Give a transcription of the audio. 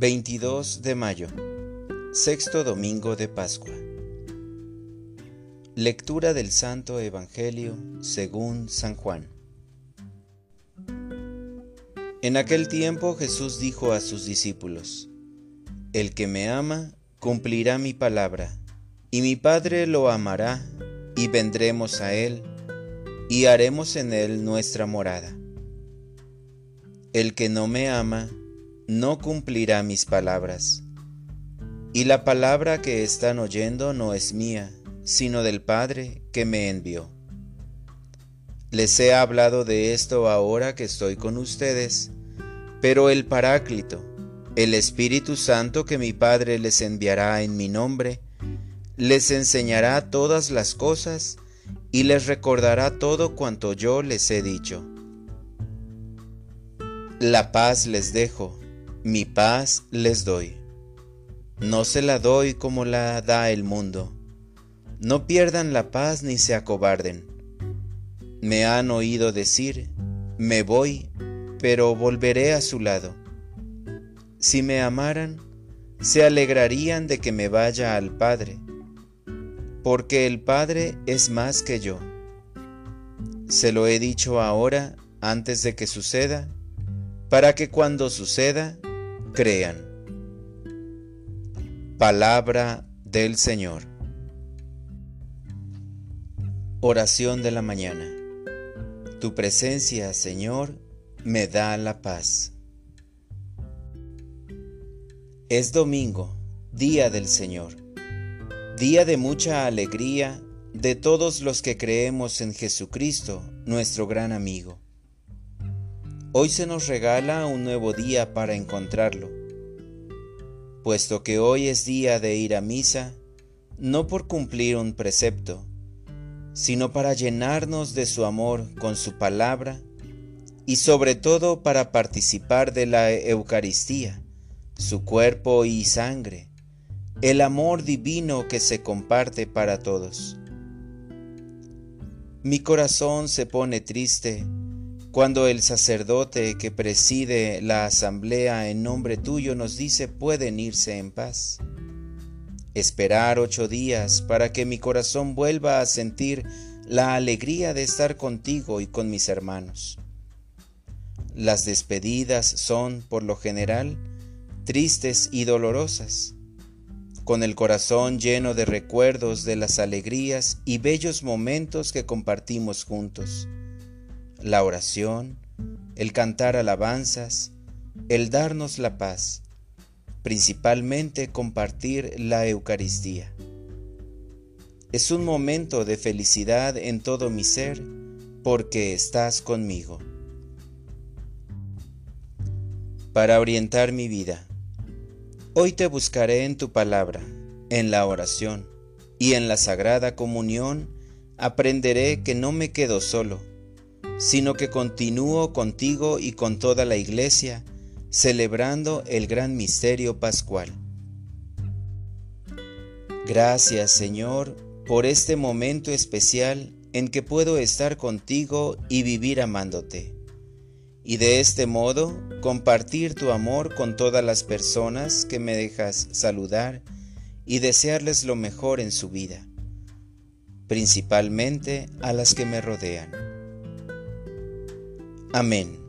22 de mayo, sexto domingo de Pascua. Lectura del Santo Evangelio según San Juan. En aquel tiempo Jesús dijo a sus discípulos, El que me ama cumplirá mi palabra, y mi Padre lo amará, y vendremos a él, y haremos en él nuestra morada. El que no me ama, no cumplirá mis palabras. Y la palabra que están oyendo no es mía, sino del Padre que me envió. Les he hablado de esto ahora que estoy con ustedes, pero el Paráclito, el Espíritu Santo que mi Padre les enviará en mi nombre, les enseñará todas las cosas y les recordará todo cuanto yo les he dicho. La paz les dejo, mi paz les doy. No se la doy como la da el mundo. No pierdan la paz ni se acobarden. Me han oído decir, me voy, pero volveré a su lado. Si me amaran, se alegrarían de que me vaya al Padre, porque el Padre es más que yo. Se lo he dicho ahora antes de que suceda, para que cuando suceda, crean. Palabra del Señor. Oración de la mañana. Tu presencia, Señor, me da la paz. Es domingo, día del Señor, día de mucha alegría de todos los que creemos en Jesucristo, nuestro gran amigo. Hoy se nos regala un nuevo día para encontrarlo. Puesto que hoy es día de ir a misa, no por cumplir un precepto, sino para llenarnos de su amor con su palabra y sobre todo para participar de la Eucaristía, su cuerpo y sangre, el amor divino que se comparte para todos. Mi corazón se pone triste cuando el sacerdote que preside la asamblea en nombre tuyo nos dice pueden irse en paz. Esperar ocho días para que mi corazón vuelva a sentir la alegría de estar contigo y con mis hermanos. Las despedidas son, por lo general, tristes y dolorosas, con el corazón lleno de recuerdos de las alegrías y bellos momentos que compartimos juntos la oración, el cantar alabanzas, el darnos la paz, principalmente compartir la Eucaristía. Es un momento de felicidad en todo mi ser porque estás conmigo. Para orientar mi vida, hoy te buscaré en tu palabra, en la oración y en la sagrada comunión aprenderé que no me quedo solo, sino que continúo contigo y con toda la iglesia, celebrando el gran misterio pascual. Gracias Señor por este momento especial en que puedo estar contigo y vivir amándote, y de este modo compartir tu amor con todas las personas que me dejas saludar y desearles lo mejor en su vida, principalmente a las que me rodean. Amén.